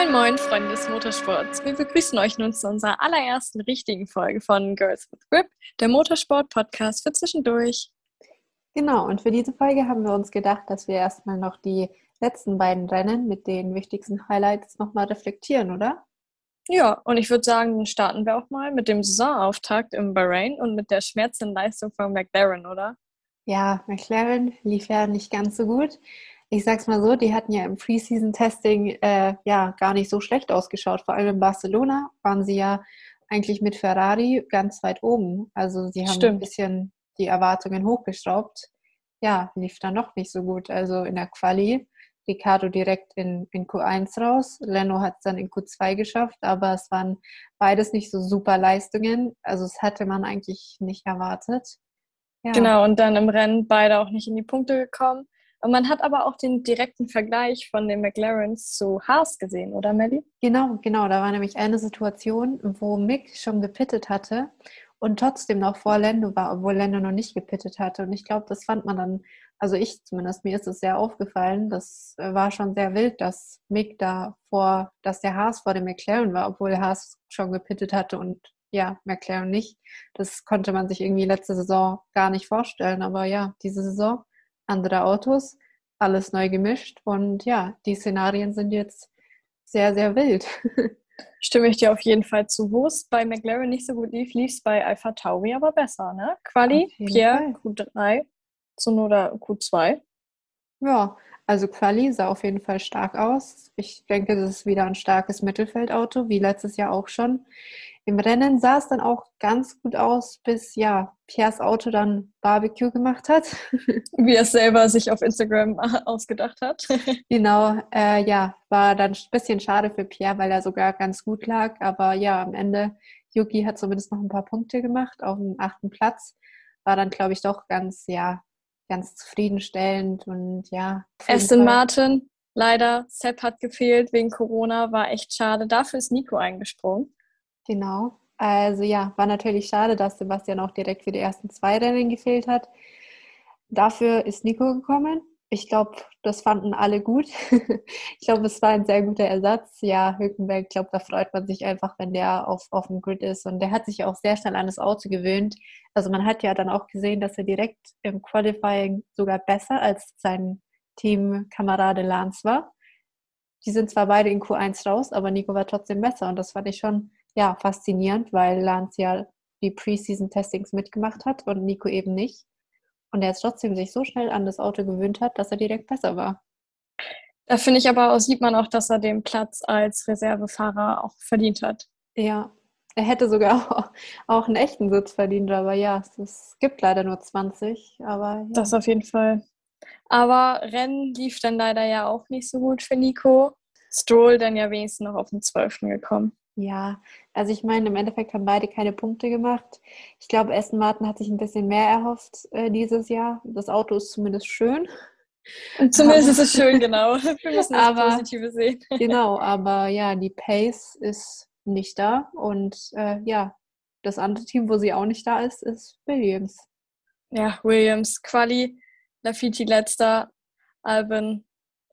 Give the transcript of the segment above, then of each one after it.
Moin Moin, Freunde des Motorsports. Wir begrüßen euch nun zu unserer allerersten richtigen Folge von Girls with Grip, der Motorsport-Podcast für zwischendurch. Genau, und für diese Folge haben wir uns gedacht, dass wir erstmal noch die letzten beiden Rennen mit den wichtigsten Highlights nochmal reflektieren, oder? Ja, und ich würde sagen, dann starten wir auch mal mit dem Saisonauftakt im Bahrain und mit der schmerzenden Leistung von McLaren, oder? Ja, McLaren lief ja nicht ganz so gut ich sag's mal so, die hatten ja im Preseason-Testing äh, ja gar nicht so schlecht ausgeschaut. Vor allem in Barcelona waren sie ja eigentlich mit Ferrari ganz weit oben. Also sie haben Stimmt. ein bisschen die Erwartungen hochgeschraubt. Ja, lief dann noch nicht so gut. Also in der Quali, Ricardo direkt in, in Q1 raus, Leno hat es dann in Q2 geschafft, aber es waren beides nicht so super Leistungen. Also es hatte man eigentlich nicht erwartet. Ja. Genau, und dann im Rennen beide auch nicht in die Punkte gekommen. Und man hat aber auch den direkten Vergleich von den McLarens zu Haas gesehen, oder Melly? Genau, genau. Da war nämlich eine Situation, wo Mick schon gepittet hatte und trotzdem noch vor Lando war, obwohl Lando noch nicht gepittet hatte. Und ich glaube, das fand man dann, also ich zumindest, mir ist es sehr aufgefallen. Das äh, war schon sehr wild, dass Mick da vor, dass der Haas vor dem McLaren war, obwohl Haas schon gepittet hatte und ja, McLaren nicht. Das konnte man sich irgendwie letzte Saison gar nicht vorstellen. Aber ja, diese Saison andere Autos, alles neu gemischt und ja, die Szenarien sind jetzt sehr, sehr wild. Stimme ich dir auf jeden Fall zu. Wo es bei McLaren nicht so gut lief, lief es bei Alpha Tauri aber besser, ne? Quali, Pierre, Fall. Q3, oder Q2. Ja, also Quali sah auf jeden Fall stark aus. Ich denke, das ist wieder ein starkes Mittelfeldauto, wie letztes Jahr auch schon. Im Rennen sah es dann auch ganz gut aus, bis ja Piers Auto dann Barbecue gemacht hat. Wie er es selber sich auf Instagram ausgedacht hat. genau, äh, ja, war dann ein bisschen schade für Pierre, weil er sogar ganz gut lag. Aber ja, am Ende, Yuki hat zumindest noch ein paar Punkte gemacht auf dem achten Platz. War dann, glaube ich, doch ganz, ja, ganz zufriedenstellend und ja. Aston Martin, leider, Sepp hat gefehlt wegen Corona, war echt schade. Dafür ist Nico eingesprungen. Genau. Also ja, war natürlich schade, dass Sebastian auch direkt für die ersten zwei Rennen gefehlt hat. Dafür ist Nico gekommen. Ich glaube, das fanden alle gut. ich glaube, es war ein sehr guter Ersatz. Ja, Hülkenberg, ich glaube, da freut man sich einfach, wenn der auf, auf dem Grid ist. Und der hat sich auch sehr schnell an das Auto gewöhnt. Also man hat ja dann auch gesehen, dass er direkt im Qualifying sogar besser als sein Teamkamerade Lance war. Die sind zwar beide in Q1 raus, aber Nico war trotzdem besser. Und das fand ich schon ja, faszinierend, weil Lance ja die Preseason-Testings mitgemacht hat und Nico eben nicht. Und er jetzt trotzdem sich so schnell an das Auto gewöhnt hat, dass er direkt besser war. Da finde ich aber, auch, sieht man auch, dass er den Platz als Reservefahrer auch verdient hat. Ja, er hätte sogar auch, einen echten Sitz verdient, aber ja, es, gibt leider nur 20. Aber ja. Das auf jeden Fall. Aber Rennen lief dann leider ja auch nicht so gut für Nico. Stroll dann ja wenigstens noch auf den 12. gekommen. Ja, also ich meine, im Endeffekt haben beide keine Punkte gemacht. Ich glaube, Aston Martin hat sich ein bisschen mehr erhofft äh, dieses Jahr. Das Auto ist zumindest schön. Zumindest aber, ist es schön, genau. Wir müssen das aber, Positive sehen. Genau, aber ja, die Pace ist nicht da. Und äh, ja, das andere Team, wo sie auch nicht da ist, ist Williams. Ja, Williams, Quali, Lafitti letzter, Albin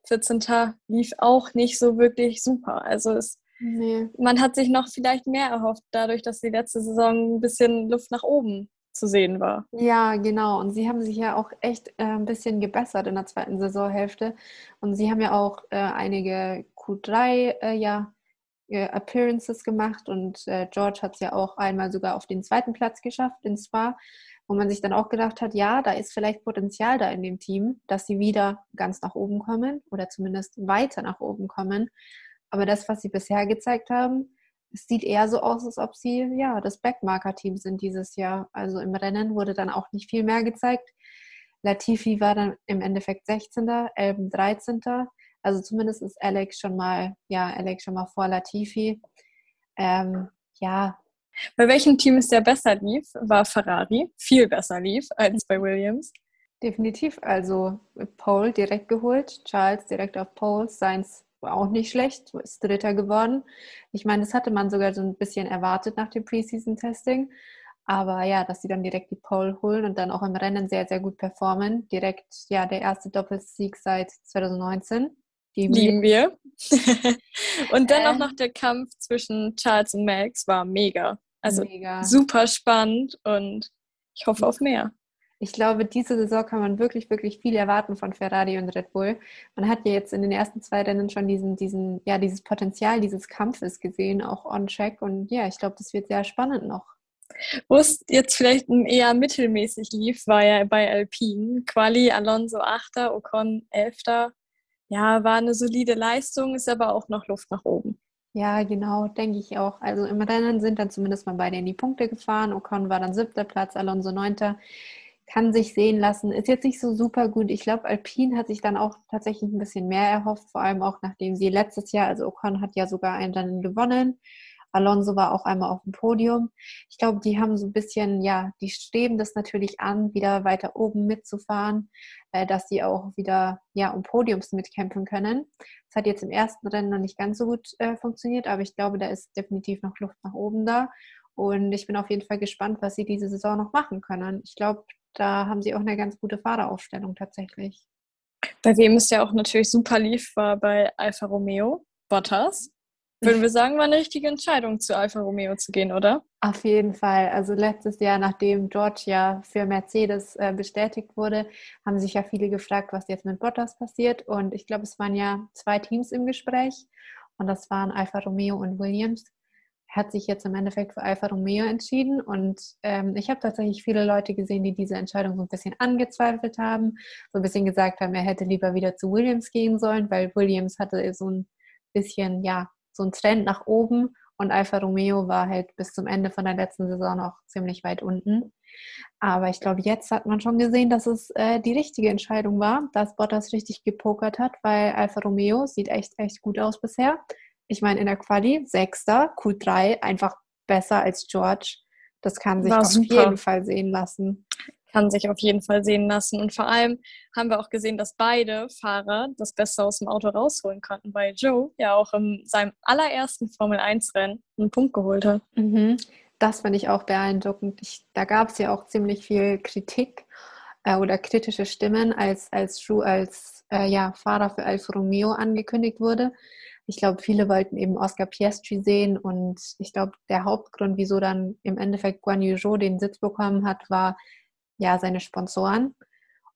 14. lief auch nicht so wirklich super. Also es Nee. Man hat sich noch vielleicht mehr erhofft, dadurch, dass die letzte Saison ein bisschen Luft nach oben zu sehen war. Ja, genau. Und sie haben sich ja auch echt äh, ein bisschen gebessert in der zweiten Saisonhälfte. Und sie haben ja auch äh, einige Q3 äh, ja, äh, Appearances gemacht und äh, George hat es ja auch einmal sogar auf den zweiten Platz geschafft in Spa, wo man sich dann auch gedacht hat, ja, da ist vielleicht Potenzial da in dem Team, dass sie wieder ganz nach oben kommen oder zumindest weiter nach oben kommen. Aber das, was sie bisher gezeigt haben, es sieht eher so aus, als ob sie ja das Backmarker-Team sind dieses Jahr. Also im Rennen wurde dann auch nicht viel mehr gezeigt. Latifi war dann im Endeffekt 16., Elben 13. Also zumindest ist Alex schon mal, ja, Alex schon mal vor Latifi. Ähm, ja. Bei welchem Team es der besser lief, war Ferrari. Viel besser lief als bei Williams. Definitiv. Also Pole direkt geholt, Charles direkt auf Pole, Sainz auch nicht schlecht, ist Dritter geworden. Ich meine, das hatte man sogar so ein bisschen erwartet nach dem Preseason-Testing. Aber ja, dass sie dann direkt die Pole holen und dann auch im Rennen sehr, sehr gut performen. Direkt, ja, der erste Doppelsieg seit 2019. Die lieben wir. und dann äh, auch noch der Kampf zwischen Charles und Max war mega. Also mega. super spannend und ich hoffe auf mehr. Ich glaube, diese Saison kann man wirklich, wirklich viel erwarten von Ferrari und Red Bull. Man hat ja jetzt in den ersten zwei Rennen schon diesen, diesen, ja, dieses Potenzial dieses Kampfes gesehen, auch on track. Und ja, ich glaube, das wird sehr spannend noch. Wo es jetzt vielleicht eher mittelmäßig lief, war ja bei Alpine. Quali Alonso 8. Ocon 11. Ja, war eine solide Leistung, ist aber auch noch Luft nach oben. Ja, genau, denke ich auch. Also im Rennen sind dann zumindest mal beide in die Punkte gefahren. Ocon war dann siebter Platz, Alonso neunter. Kann sich sehen lassen. Ist jetzt nicht so super gut. Ich glaube, Alpine hat sich dann auch tatsächlich ein bisschen mehr erhofft, vor allem auch nachdem sie letztes Jahr, also Ocon hat ja sogar ein Rennen gewonnen. Alonso war auch einmal auf dem Podium. Ich glaube, die haben so ein bisschen, ja, die streben das natürlich an, wieder weiter oben mitzufahren, äh, dass sie auch wieder, ja, um Podiums mitkämpfen können. Das hat jetzt im ersten Rennen noch nicht ganz so gut äh, funktioniert, aber ich glaube, da ist definitiv noch Luft nach oben da. Und ich bin auf jeden Fall gespannt, was sie diese Saison noch machen können. Ich glaube, da haben sie auch eine ganz gute Fahreraufstellung tatsächlich. Bei wem es ja auch natürlich super lief, war bei Alfa Romeo, Bottas. Würden wir sagen, war eine richtige Entscheidung, zu Alfa Romeo zu gehen, oder? Auf jeden Fall. Also letztes Jahr, nachdem George ja für Mercedes äh, bestätigt wurde, haben sich ja viele gefragt, was jetzt mit Bottas passiert. Und ich glaube, es waren ja zwei Teams im Gespräch. Und das waren Alfa Romeo und Williams. Hat sich jetzt im Endeffekt für Alfa Romeo entschieden. Und ähm, ich habe tatsächlich viele Leute gesehen, die diese Entscheidung so ein bisschen angezweifelt haben. So ein bisschen gesagt haben, er hätte lieber wieder zu Williams gehen sollen, weil Williams hatte so ein bisschen, ja, so ein Trend nach oben und Alfa Romeo war halt bis zum Ende von der letzten Saison noch ziemlich weit unten. Aber ich glaube, jetzt hat man schon gesehen, dass es äh, die richtige Entscheidung war, dass Bottas richtig gepokert hat, weil Alfa Romeo sieht echt, echt gut aus bisher. Ich meine, in der Quali, Sechster, Q3, einfach besser als George. Das kann sich war auf super. jeden Fall sehen lassen kann sich auf jeden Fall sehen lassen. Und vor allem haben wir auch gesehen, dass beide Fahrer das Beste aus dem Auto rausholen konnten, weil Joe ja auch in seinem allerersten Formel-1-Rennen einen Punkt geholt hat. Mhm. Das fand ich auch beeindruckend. Ich, da gab es ja auch ziemlich viel Kritik äh, oder kritische Stimmen, als, als Joe als äh, ja, Fahrer für Alfa Romeo angekündigt wurde. Ich glaube, viele wollten eben Oscar Piastri sehen und ich glaube, der Hauptgrund, wieso dann im Endeffekt Guan Yu Zhou den Sitz bekommen hat, war, ja, seine Sponsoren.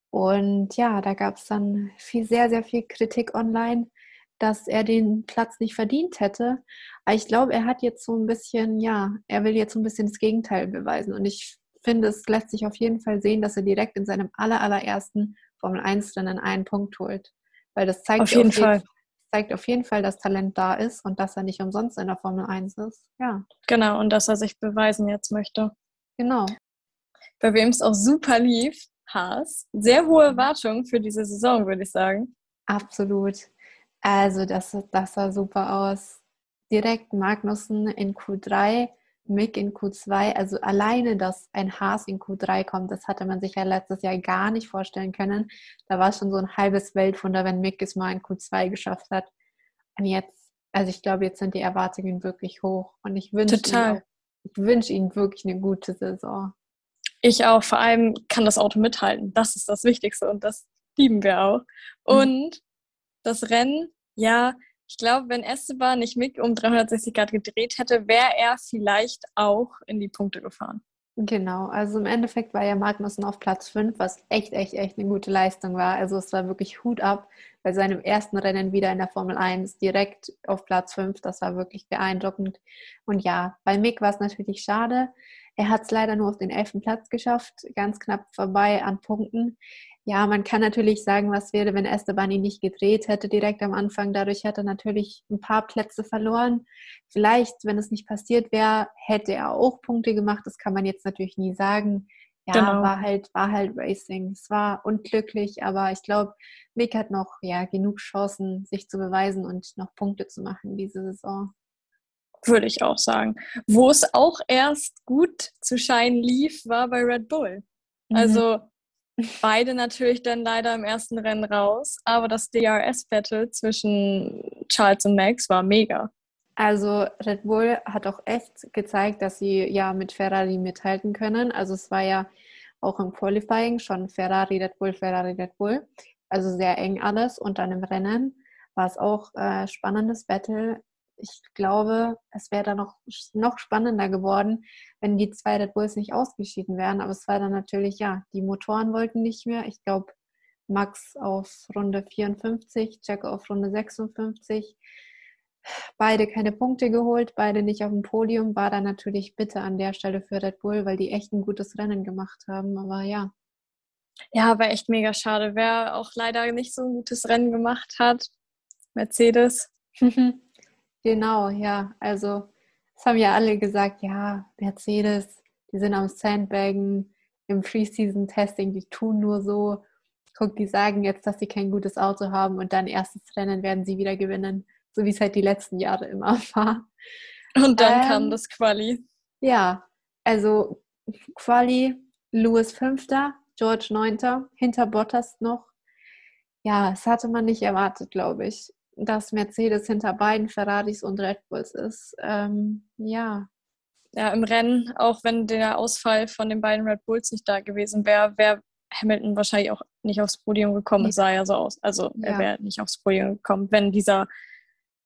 Und ja, da gab es dann viel, sehr, sehr viel Kritik online, dass er den Platz nicht verdient hätte. Aber ich glaube, er hat jetzt so ein bisschen, ja, er will jetzt so ein bisschen das Gegenteil beweisen. Und ich finde, es lässt sich auf jeden Fall sehen, dass er direkt in seinem aller, allerersten Formel 1 Rennen einen Punkt holt. Weil das zeigt auf jeden, auf Fall. Zeigt auf jeden Fall, dass Talent da ist und dass er nicht umsonst in der Formel 1 ist. Ja. Genau, und dass er sich beweisen jetzt möchte. Genau bei wem es auch super lief, Haas. Sehr hohe Erwartungen für diese Saison, würde ich sagen. Absolut. Also das, das sah super aus. Direkt Magnussen in Q3, Mick in Q2. Also alleine, dass ein Haas in Q3 kommt, das hatte man sich ja letztes Jahr gar nicht vorstellen können. Da war schon so ein halbes Weltwunder, wenn Mick es mal in Q2 geschafft hat. Und jetzt, also ich glaube, jetzt sind die Erwartungen wirklich hoch. Und ich wünsche Ihnen, ich wünsche Ihnen wirklich eine gute Saison. Ich auch. Vor allem kann das Auto mithalten. Das ist das Wichtigste und das lieben wir auch. Mhm. Und das Rennen, ja, ich glaube, wenn Esteban nicht Mick um 360 Grad gedreht hätte, wäre er vielleicht auch in die Punkte gefahren. Genau, also im Endeffekt war ja Magnussen auf Platz 5, was echt, echt, echt eine gute Leistung war. Also es war wirklich Hut ab bei seinem ersten Rennen wieder in der Formel 1 direkt auf Platz 5. Das war wirklich beeindruckend. Und ja, bei Mick war es natürlich schade. Er hat es leider nur auf den elften Platz geschafft, ganz knapp vorbei an Punkten. Ja, man kann natürlich sagen, was wäre, wenn Esteban ihn nicht gedreht hätte direkt am Anfang. Dadurch hätte er natürlich ein paar Plätze verloren. Vielleicht, wenn es nicht passiert wäre, hätte er auch Punkte gemacht. Das kann man jetzt natürlich nie sagen. Ja, genau. war halt, war halt Racing. Es war unglücklich, aber ich glaube, Mick hat noch ja genug Chancen, sich zu beweisen und noch Punkte zu machen diese Saison würde ich auch sagen. Wo es auch erst gut zu scheinen lief, war bei Red Bull. Mhm. Also beide natürlich dann leider im ersten Rennen raus, aber das DRS-Battle zwischen Charles und Max war mega. Also Red Bull hat auch echt gezeigt, dass sie ja mit Ferrari mithalten können. Also es war ja auch im Qualifying schon Ferrari, Red Bull, Ferrari, Red Bull. Also sehr eng alles und dann im Rennen war es auch äh, spannendes Battle. Ich glaube, es wäre dann noch, noch spannender geworden, wenn die zwei Red Bulls nicht ausgeschieden wären. Aber es war dann natürlich, ja, die Motoren wollten nicht mehr. Ich glaube, Max auf Runde 54, Jack auf Runde 56. Beide keine Punkte geholt, beide nicht auf dem Podium. War dann natürlich bitte an der Stelle für Red Bull, weil die echt ein gutes Rennen gemacht haben. Aber ja. Ja, war echt mega schade. Wer auch leider nicht so ein gutes Rennen gemacht hat, Mercedes. genau, ja. Also, es haben ja alle gesagt, ja, Mercedes, die sind am Sandbagen im Preseason-Testing, die tun nur so. Guck, die sagen jetzt, dass sie kein gutes Auto haben und dann erstes Rennen werden sie wieder gewinnen, so wie es halt die letzten Jahre immer war. Und dann ähm, kam das Quali. Ja, also Quali, Lewis Fünfter, George Neunter, hinter Bottas noch. Ja, das hatte man nicht erwartet, glaube ich, dass Mercedes hinter beiden Ferraris und Red Bulls ist. Ähm, ja. Ja, im Rennen, auch wenn der Ausfall von den beiden Red Bulls nicht da gewesen wäre, wäre Hamilton wahrscheinlich auch nicht aufs Podium gekommen. Es sah ja so aus. Also ja. er wäre nicht aufs Podium gekommen, wenn dieser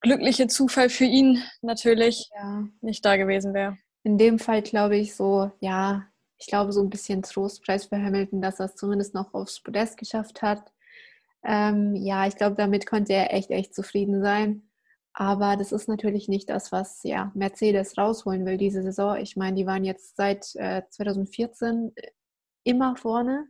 glückliche Zufall für ihn natürlich ja. nicht da gewesen wäre. In dem Fall glaube ich so, ja, ich glaube so ein bisschen Trostpreis für Hamilton, dass er es zumindest noch aufs Podest geschafft hat. Ähm, ja, ich glaube, damit konnte er echt, echt zufrieden sein. Aber das ist natürlich nicht das, was ja, Mercedes rausholen will diese Saison. Ich meine, die waren jetzt seit äh, 2014 immer vorne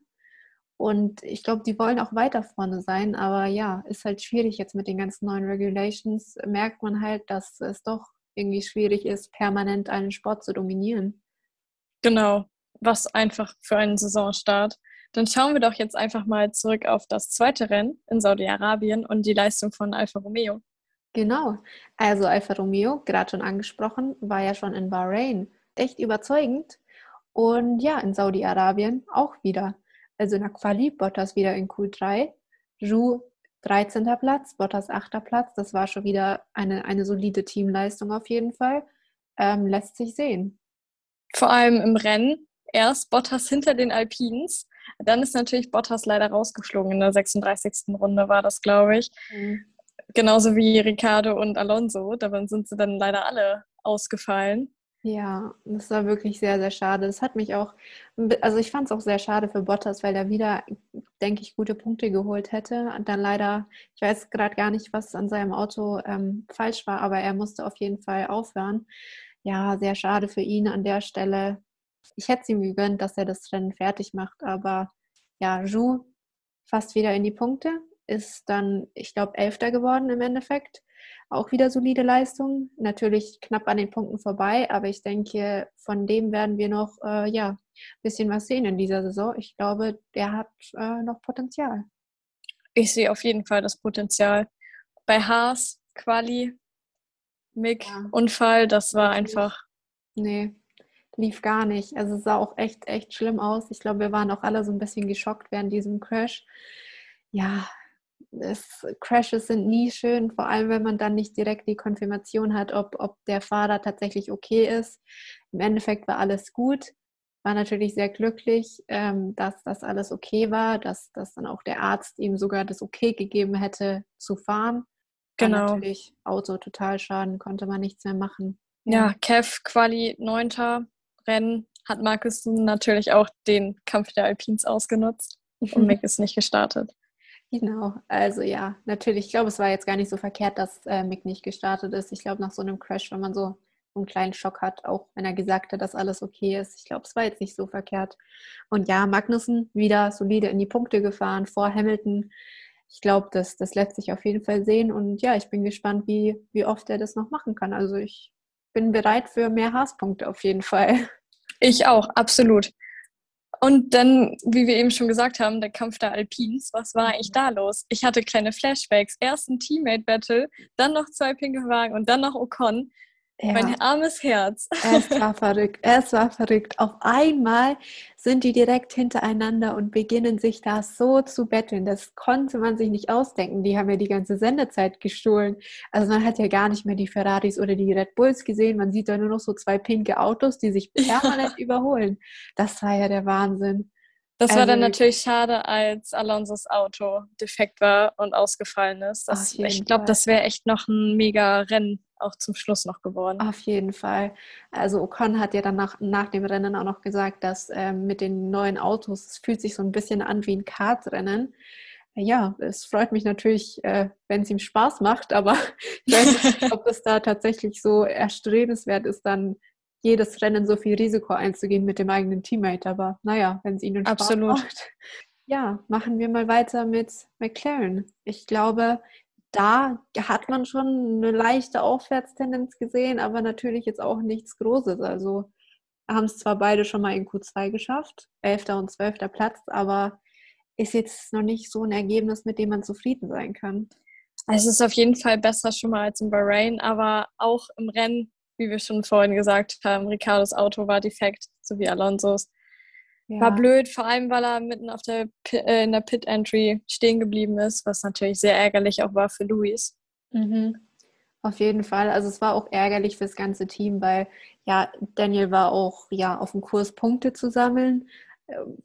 und ich glaube, die wollen auch weiter vorne sein, aber ja, ist halt schwierig jetzt mit den ganzen neuen Regulations. Merkt man halt, dass es doch irgendwie schwierig ist, permanent einen Sport zu dominieren. Genau, was einfach für einen Saisonstart. Dann schauen wir doch jetzt einfach mal zurück auf das zweite Rennen in Saudi-Arabien und die Leistung von Alfa Romeo. Genau, also Alfa Romeo, gerade schon angesprochen, war ja schon in Bahrain echt überzeugend und ja, in Saudi-Arabien auch wieder also in der Quali, Bottas wieder in Q3, Ju 13. Platz, Bottas 8. Platz. Das war schon wieder eine, eine solide Teamleistung auf jeden Fall. Ähm, lässt sich sehen. Vor allem im Rennen. Erst Bottas hinter den Alpins. Dann ist natürlich Bottas leider rausgeflogen. In der 36. Runde war das, glaube ich. Mhm. Genauso wie Ricardo und Alonso. Da sind sie dann leider alle ausgefallen. Ja, das war wirklich sehr, sehr schade. Das hat mich auch, also ich fand es auch sehr schade für Bottas, weil er wieder, denke ich, gute Punkte geholt hätte. Und dann leider, ich weiß gerade gar nicht, was an seinem Auto ähm, falsch war, aber er musste auf jeden Fall aufhören. Ja, sehr schade für ihn an der Stelle. Ich hätte es ihm gegönnt, dass er das Rennen fertig macht, aber ja, Ju fast wieder in die Punkte, ist dann, ich glaube, Elfter geworden im Endeffekt auch wieder solide Leistung. Natürlich knapp an den Punkten vorbei, aber ich denke, von dem werden wir noch äh, ja, ein bisschen was sehen in dieser Saison. Ich glaube, der hat äh, noch Potenzial. Ich sehe auf jeden Fall das Potenzial. Bei Haas, Quali, Mick, ja. Unfall, das war einfach. Nee, lief gar nicht. Also es sah auch echt, echt schlimm aus. Ich glaube, wir waren auch alle so ein bisschen geschockt während diesem Crash. Ja, es, Crashes sind nie schön, vor allem wenn man dann nicht direkt die Konfirmation hat, ob, ob der Fahrer tatsächlich okay ist. Im Endeffekt war alles gut, war natürlich sehr glücklich, ähm, dass das alles okay war, dass, dass dann auch der Arzt ihm sogar das Okay gegeben hätte zu fahren. Genau. War natürlich Auto total schaden, konnte man nichts mehr machen. Ja, Kev Quali 9. Rennen hat Markus natürlich auch den Kampf der Alpins ausgenutzt und Mick ist nicht gestartet. Genau, also ja, natürlich. Ich glaube, es war jetzt gar nicht so verkehrt, dass äh, Mick nicht gestartet ist. Ich glaube, nach so einem Crash, wenn man so einen kleinen Schock hat, auch wenn er gesagt hat, dass alles okay ist, ich glaube, es war jetzt nicht so verkehrt. Und ja, Magnussen wieder solide in die Punkte gefahren vor Hamilton. Ich glaube, das, das lässt sich auf jeden Fall sehen. Und ja, ich bin gespannt, wie, wie oft er das noch machen kann. Also ich bin bereit für mehr Haas-Punkte auf jeden Fall. Ich auch, absolut. Und dann, wie wir eben schon gesagt haben, der Kampf der Alpins, was war eigentlich da los? Ich hatte kleine Flashbacks. Erst ein Teammate-Battle, dann noch zwei pinke Wagen und dann noch Ocon. Ja. Mein armes Herz. Es war verrückt. Es war verrückt. Auf einmal sind die direkt hintereinander und beginnen sich da so zu betteln. Das konnte man sich nicht ausdenken. Die haben ja die ganze Sendezeit gestohlen. Also man hat ja gar nicht mehr die Ferraris oder die Red Bulls gesehen. Man sieht da nur noch so zwei pinke Autos, die sich permanent ja. überholen. Das war ja der Wahnsinn. Das also, war dann natürlich schade, als Alonsos Auto defekt war und ausgefallen ist. Das, ich glaube, das wäre echt noch ein mega Rennen auch zum Schluss noch geworden. Auf jeden Fall. Also Ocon hat ja dann nach, nach dem Rennen auch noch gesagt, dass ähm, mit den neuen Autos, es fühlt sich so ein bisschen an wie ein Kartrennen. Ja, es freut mich natürlich, äh, wenn es ihm Spaß macht, aber ich weiß nicht, ob es da tatsächlich so erstrebenswert ist, dann jedes Rennen so viel Risiko einzugehen mit dem eigenen Teammate. Aber naja, wenn es ihnen Spaß Absolut. macht. Ja, machen wir mal weiter mit McLaren. Ich glaube, da hat man schon eine leichte Aufwärtstendenz gesehen, aber natürlich jetzt auch nichts Großes. Also haben es zwar beide schon mal in Q2 geschafft, 11. und 12. Platz, aber ist jetzt noch nicht so ein Ergebnis, mit dem man zufrieden sein kann. Es ist auf jeden Fall besser schon mal als im Bahrain, aber auch im Rennen, wie wir schon vorhin gesagt haben, Ricardos Auto war defekt, so wie Alonso's. Ja. War blöd, vor allem weil er mitten auf der äh, in der Pit Entry stehen geblieben ist, was natürlich sehr ärgerlich auch war für Luis. Mhm. Auf jeden Fall. Also es war auch ärgerlich für das ganze Team, weil ja, Daniel war auch ja auf dem Kurs Punkte zu sammeln,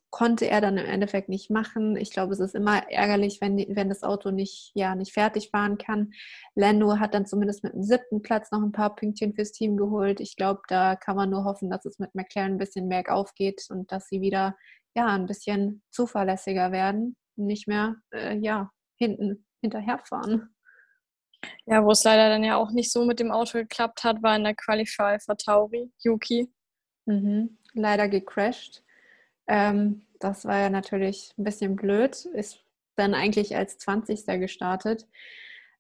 konnte er dann im Endeffekt nicht machen. Ich glaube, es ist immer ärgerlich, wenn, wenn das Auto nicht, ja, nicht fertig fahren kann. Lando hat dann zumindest mit dem siebten Platz noch ein paar Pünktchen fürs Team geholt. Ich glaube, da kann man nur hoffen, dass es mit McLaren ein bisschen bergauf geht und dass sie wieder ja, ein bisschen zuverlässiger werden und nicht mehr äh, ja, hinten hinterherfahren. Ja, wo es leider dann ja auch nicht so mit dem Auto geklappt hat, war in der Qualify für Tauri, Yuki. Mhm. Leider gecrashed. Ähm, das war ja natürlich ein bisschen blöd. Ist dann eigentlich als 20. gestartet.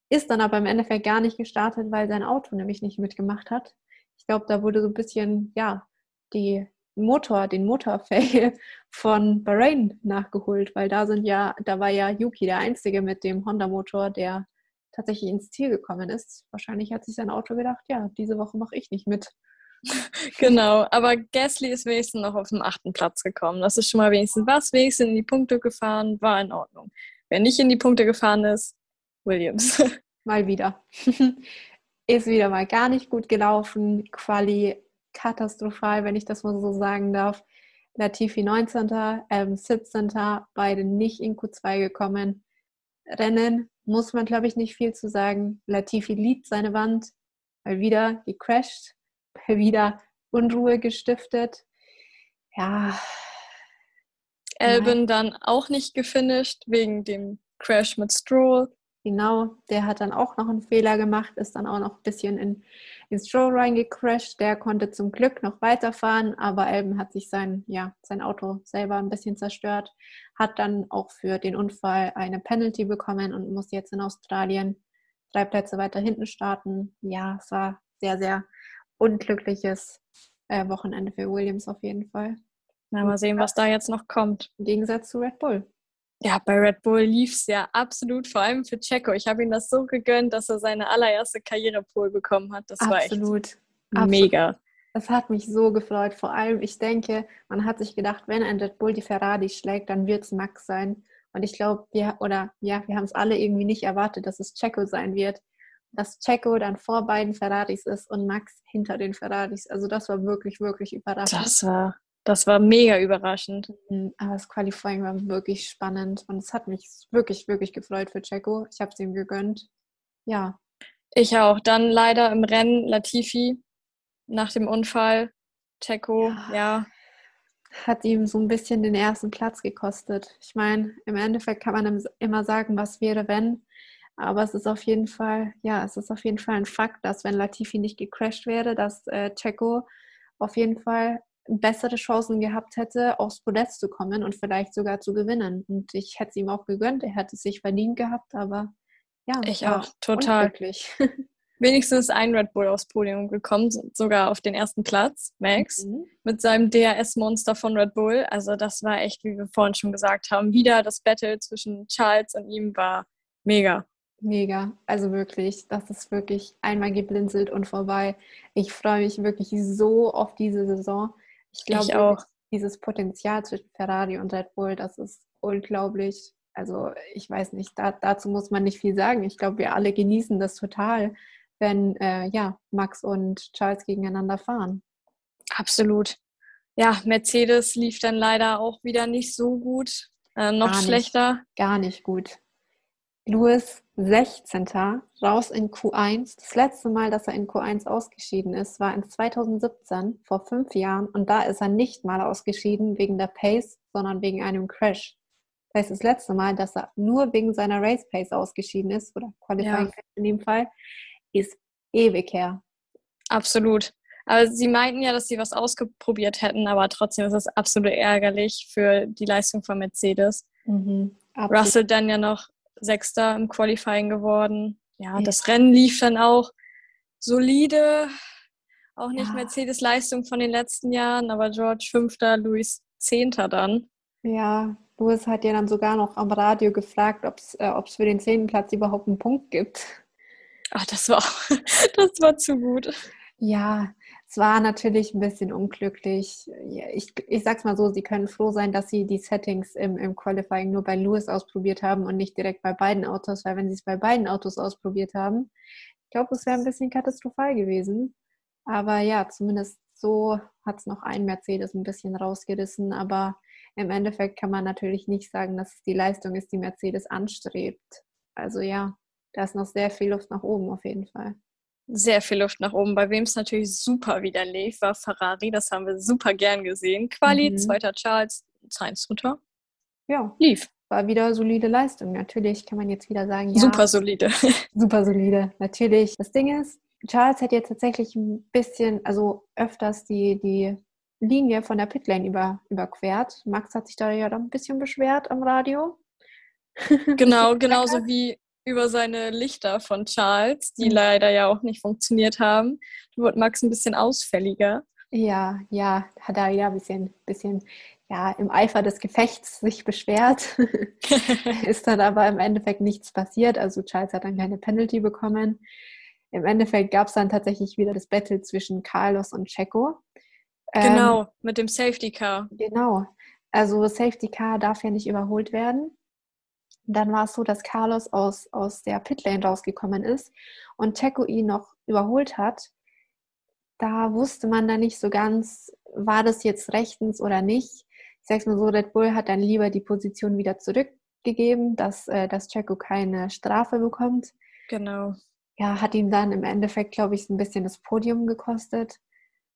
Ist dann aber im Endeffekt gar nicht gestartet, weil sein Auto nämlich nicht mitgemacht hat. Ich glaube, da wurde so ein bisschen, ja, die Motor, den Motorfail von Bahrain nachgeholt, weil da sind ja, da war ja Yuki der Einzige mit dem Honda-Motor, der tatsächlich ins Ziel gekommen ist. Wahrscheinlich hat sich sein Auto gedacht, ja, diese Woche mache ich nicht mit. Genau, aber Gasly ist wenigstens noch auf dem achten Platz gekommen. Das ist schon mal wenigstens was, wenigstens in die Punkte gefahren, war in Ordnung. Wer nicht in die Punkte gefahren ist, Williams. mal wieder. ist wieder mal gar nicht gut gelaufen. Quali katastrophal, wenn ich das mal so sagen darf. Latifi 19., ähm, 17., beide nicht in Q2 gekommen. Rennen muss man, glaube ich, nicht viel zu sagen. Latifi liebt seine Wand, mal wieder gecrashed wieder Unruhe gestiftet. Ja. Elben dann auch nicht gefinisht wegen dem Crash mit Stroll. Genau, der hat dann auch noch einen Fehler gemacht, ist dann auch noch ein bisschen in, in Stroll reingecrashed. Der konnte zum Glück noch weiterfahren, aber Elben hat sich sein, ja, sein Auto selber ein bisschen zerstört, hat dann auch für den Unfall eine Penalty bekommen und muss jetzt in Australien drei Plätze weiter hinten starten. Ja, es war sehr, sehr unglückliches äh, Wochenende für Williams auf jeden Fall. Na, mal sehen, was da jetzt noch kommt. Im Gegensatz zu Red Bull. Ja, bei Red Bull lief es ja absolut, vor allem für Checo. Ich habe ihm das so gegönnt, dass er seine allererste Karrierepol bekommen hat. Das absolut. war echt mega. Absolut. Das hat mich so gefreut. Vor allem, ich denke, man hat sich gedacht, wenn ein Red Bull die Ferrari schlägt, dann wird es Max sein. Und ich glaube, wir, oder ja, wir haben es alle irgendwie nicht erwartet, dass es Checo sein wird dass Checo dann vor beiden Ferraris ist und Max hinter den Ferraris. Also das war wirklich, wirklich überraschend. Das war, das war mega überraschend. Mhm, aber das Qualifying war wirklich spannend und es hat mich wirklich, wirklich gefreut für Checo. Ich habe es ihm gegönnt. Ja. Ich auch. Dann leider im Rennen Latifi nach dem Unfall. Checo, ja. ja. Hat ihm so ein bisschen den ersten Platz gekostet. Ich meine, im Endeffekt kann man immer sagen, was wäre, wenn. Aber es ist auf jeden Fall, ja, es ist auf jeden Fall ein Fakt, dass wenn Latifi nicht gecrashed wäre, dass äh, Checo auf jeden Fall bessere Chancen gehabt hätte, aufs Podest zu kommen und vielleicht sogar zu gewinnen. Und ich hätte es ihm auch gegönnt, er hätte es sich verdient gehabt, aber ja, ich auch total. Wenigstens ein Red Bull aufs Podium gekommen, sogar auf den ersten Platz, Max, mhm. mit seinem DRS-Monster von Red Bull. Also das war echt, wie wir vorhin schon gesagt haben, wieder das Battle zwischen Charles und ihm war mega. Mega, also wirklich, das ist wirklich einmal geblinzelt und vorbei. Ich freue mich wirklich so auf diese Saison. Ich glaube auch, dieses Potenzial zwischen Ferrari und Red Bull, das ist unglaublich. Also ich weiß nicht, da, dazu muss man nicht viel sagen. Ich glaube, wir alle genießen das total, wenn äh, ja, Max und Charles gegeneinander fahren. Absolut. ja, Mercedes lief dann leider auch wieder nicht so gut. Äh, noch gar schlechter. Nicht, gar nicht gut. Lewis 16. raus in Q1. Das letzte Mal, dass er in Q1 ausgeschieden ist, war in 2017, vor fünf Jahren. Und da ist er nicht mal ausgeschieden wegen der Pace, sondern wegen einem Crash. Das heißt, das letzte Mal, dass er nur wegen seiner Race Pace ausgeschieden ist, oder Qualifying ja. in dem Fall, ist ewig her. Absolut. Aber sie meinten ja, dass sie was ausprobiert hätten, aber trotzdem ist es absolut ärgerlich für die Leistung von Mercedes. Mhm, Russell dann ja noch Sechster im Qualifying geworden. Ja, ja, das Rennen lief dann auch solide. Auch nicht ja. Mercedes Leistung von den letzten Jahren, aber George Fünfter, Luis Zehnter dann. Ja, Louis hat ja dann sogar noch am Radio gefragt, ob es äh, für den zehnten Platz überhaupt einen Punkt gibt. Ach, das war, das war zu gut. Ja, es war natürlich ein bisschen unglücklich. Ich, ich sag's mal so, sie können froh sein, dass sie die Settings im, im Qualifying nur bei Lewis ausprobiert haben und nicht direkt bei beiden Autos, weil wenn sie es bei beiden Autos ausprobiert haben, ich glaube, es wäre ein bisschen katastrophal gewesen. Aber ja, zumindest so hat es noch ein Mercedes ein bisschen rausgerissen. Aber im Endeffekt kann man natürlich nicht sagen, dass es die Leistung ist, die Mercedes anstrebt. Also ja, da ist noch sehr viel Luft nach oben auf jeden Fall. Sehr viel Luft nach oben. Bei wem es natürlich super wieder lief, war Ferrari. Das haben wir super gern gesehen. Quali, mhm. zweiter Charles, Sainz dritter. Ja. Lief. War wieder solide Leistung. Natürlich kann man jetzt wieder sagen, ja. Super solide. super solide. Natürlich. Das Ding ist, Charles hat jetzt tatsächlich ein bisschen, also öfters die, die Linie von der Pitlane über, überquert. Max hat sich da ja dann ein bisschen beschwert am Radio. Genau, genauso wie über seine Lichter von Charles, die mhm. leider ja auch nicht funktioniert haben. Da wurde Max ein bisschen ausfälliger. Ja, ja, hat er ja ein bisschen, bisschen ja, im Eifer des Gefechts sich beschwert. Ist dann aber im Endeffekt nichts passiert. Also Charles hat dann keine Penalty bekommen. Im Endeffekt gab es dann tatsächlich wieder das Battle zwischen Carlos und Checo. Genau, ähm, mit dem Safety Car. Genau. Also Safety Car darf ja nicht überholt werden. Dann war es so, dass Carlos aus, aus der Pitlane rausgekommen ist und Checo ihn noch überholt hat. Da wusste man dann nicht so ganz, war das jetzt rechtens oder nicht. Ich sag's mal so, Red Bull hat dann lieber die Position wieder zurückgegeben, dass, äh, dass Checo keine Strafe bekommt. Genau. Ja, hat ihm dann im Endeffekt, glaube ich, ein bisschen das Podium gekostet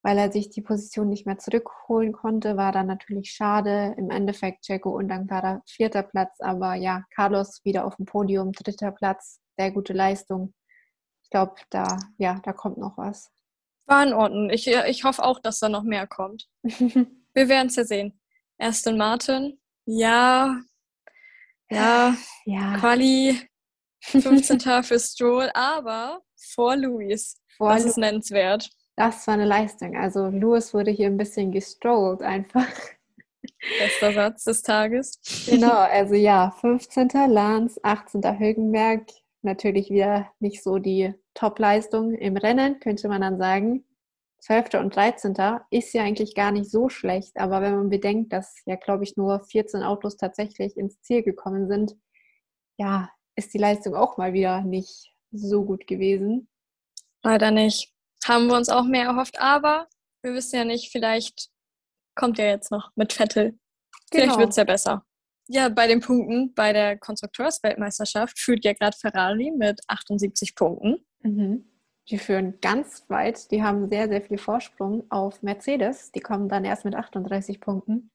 weil er sich die Position nicht mehr zurückholen konnte, war dann natürlich schade. Im Endeffekt Checo undankbarer vierter Platz, aber ja, Carlos wieder auf dem Podium, dritter Platz, sehr gute Leistung. Ich glaube, da, ja, da kommt noch was. War in Ordnung. Ich, ich hoffe auch, dass da noch mehr kommt. Wir werden es ja sehen. Aston Martin, ja, ja, ja. Quali, 15. für Stroll, aber vor Luis. Vor das ist nennenswert das war eine Leistung. Also Louis wurde hier ein bisschen gestrollt einfach. Bester Satz des Tages. Genau, also ja, 15. Lance, 18. Högenberg. Natürlich wieder nicht so die Top-Leistung im Rennen, könnte man dann sagen. 12. und 13. ist ja eigentlich gar nicht so schlecht, aber wenn man bedenkt, dass ja, glaube ich, nur 14 Autos tatsächlich ins Ziel gekommen sind, ja, ist die Leistung auch mal wieder nicht so gut gewesen. Leider nicht haben wir uns auch mehr erhofft, aber wir wissen ja nicht, vielleicht kommt er jetzt noch mit Vettel. Vielleicht genau. wird es ja besser. Ja, bei den Punkten bei der Konstrukteursweltmeisterschaft führt ja gerade Ferrari mit 78 Punkten. Mhm. Die führen ganz weit. Die haben sehr, sehr viel Vorsprung auf Mercedes. Die kommen dann erst mit 38 Punkten.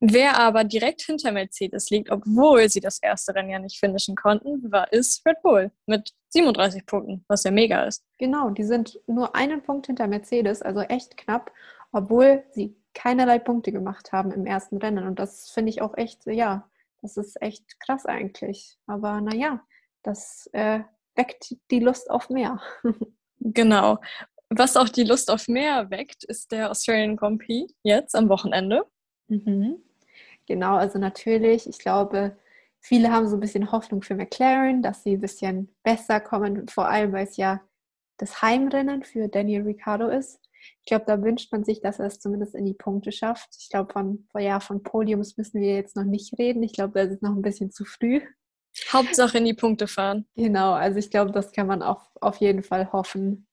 Wer aber direkt hinter Mercedes liegt, obwohl sie das erste Rennen ja nicht finishen konnten, war ist Red Bull mit 37 Punkten, was ja mega ist. Genau, die sind nur einen Punkt hinter Mercedes, also echt knapp, obwohl sie keinerlei Punkte gemacht haben im ersten Rennen. Und das finde ich auch echt, ja, das ist echt krass eigentlich. Aber naja, das äh, weckt die Lust auf mehr. genau. Was auch die Lust auf mehr weckt, ist der Australian Grand Prix jetzt am Wochenende. Mhm. Genau, also natürlich, ich glaube, viele haben so ein bisschen Hoffnung für McLaren, dass sie ein bisschen besser kommen, vor allem weil es ja das Heimrennen für Daniel Ricciardo ist. Ich glaube, da wünscht man sich, dass er es zumindest in die Punkte schafft. Ich glaube, von, ja, von Podiums müssen wir jetzt noch nicht reden. Ich glaube, das ist noch ein bisschen zu früh. Hauptsache in die Punkte fahren. Genau, also ich glaube, das kann man auch auf jeden Fall hoffen.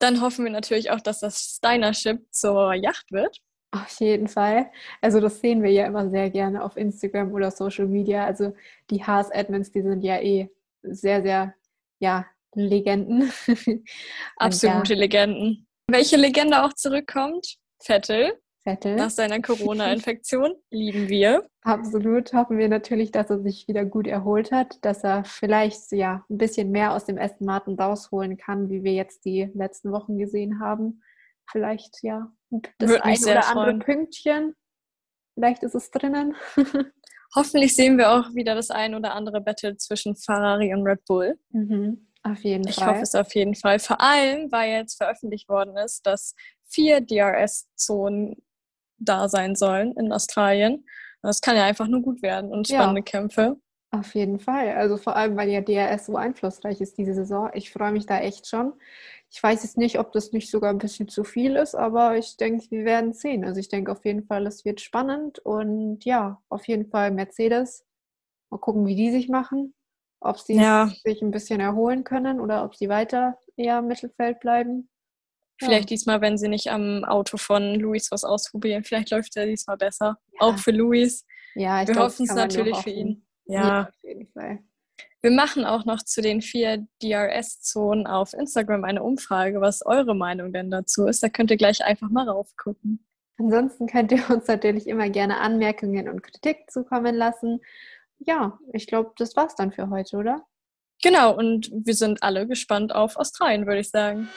Dann hoffen wir natürlich auch, dass das Steiner-Ship zur Yacht wird. Auf jeden Fall. Also das sehen wir ja immer sehr gerne auf Instagram oder Social Media. Also die Haas-Admins, die sind ja eh sehr, sehr, ja, Legenden. Absolute ja. Legenden. Welche Legende auch zurückkommt? Vettel. Vettel. Nach seiner Corona-Infektion. Lieben wir. Absolut. Hoffen wir natürlich, dass er sich wieder gut erholt hat, dass er vielleicht ja ein bisschen mehr aus dem Aston Martin rausholen kann, wie wir jetzt die letzten Wochen gesehen haben. Vielleicht ja das Würde ein oder andere freuen. Pünktchen. Vielleicht ist es drinnen. Hoffentlich sehen wir auch wieder das ein oder andere Battle zwischen Ferrari und Red Bull. Mhm, auf jeden ich Fall. Ich hoffe es auf jeden Fall. Vor allem, weil jetzt veröffentlicht worden ist, dass vier DRS-Zonen da sein sollen in Australien. Das kann ja einfach nur gut werden und spannende ja, Kämpfe. Auf jeden Fall. Also vor allem, weil ja DRS so einflussreich ist diese Saison. Ich freue mich da echt schon. Ich weiß jetzt nicht, ob das nicht sogar ein bisschen zu viel ist, aber ich denke, wir werden sehen. Also ich denke auf jeden Fall, es wird spannend und ja, auf jeden Fall Mercedes. Mal gucken, wie die sich machen. Ob sie ja. sich ein bisschen erholen können oder ob sie weiter eher im Mittelfeld bleiben. Vielleicht ja. diesmal, wenn sie nicht am Auto von Luis was ausprobieren. Vielleicht läuft er diesmal besser. Ja. Auch für Luis. Ja, ich Wir hoffen es natürlich für ihn. Ja. auf jeden Fall. Wir machen auch noch zu den vier DRS-Zonen auf Instagram eine Umfrage, was eure Meinung denn dazu ist. Da könnt ihr gleich einfach mal raufgucken. Ansonsten könnt ihr uns natürlich immer gerne Anmerkungen und Kritik zukommen lassen. Ja, ich glaube, das war's dann für heute, oder? Genau, und wir sind alle gespannt auf Australien, würde ich sagen.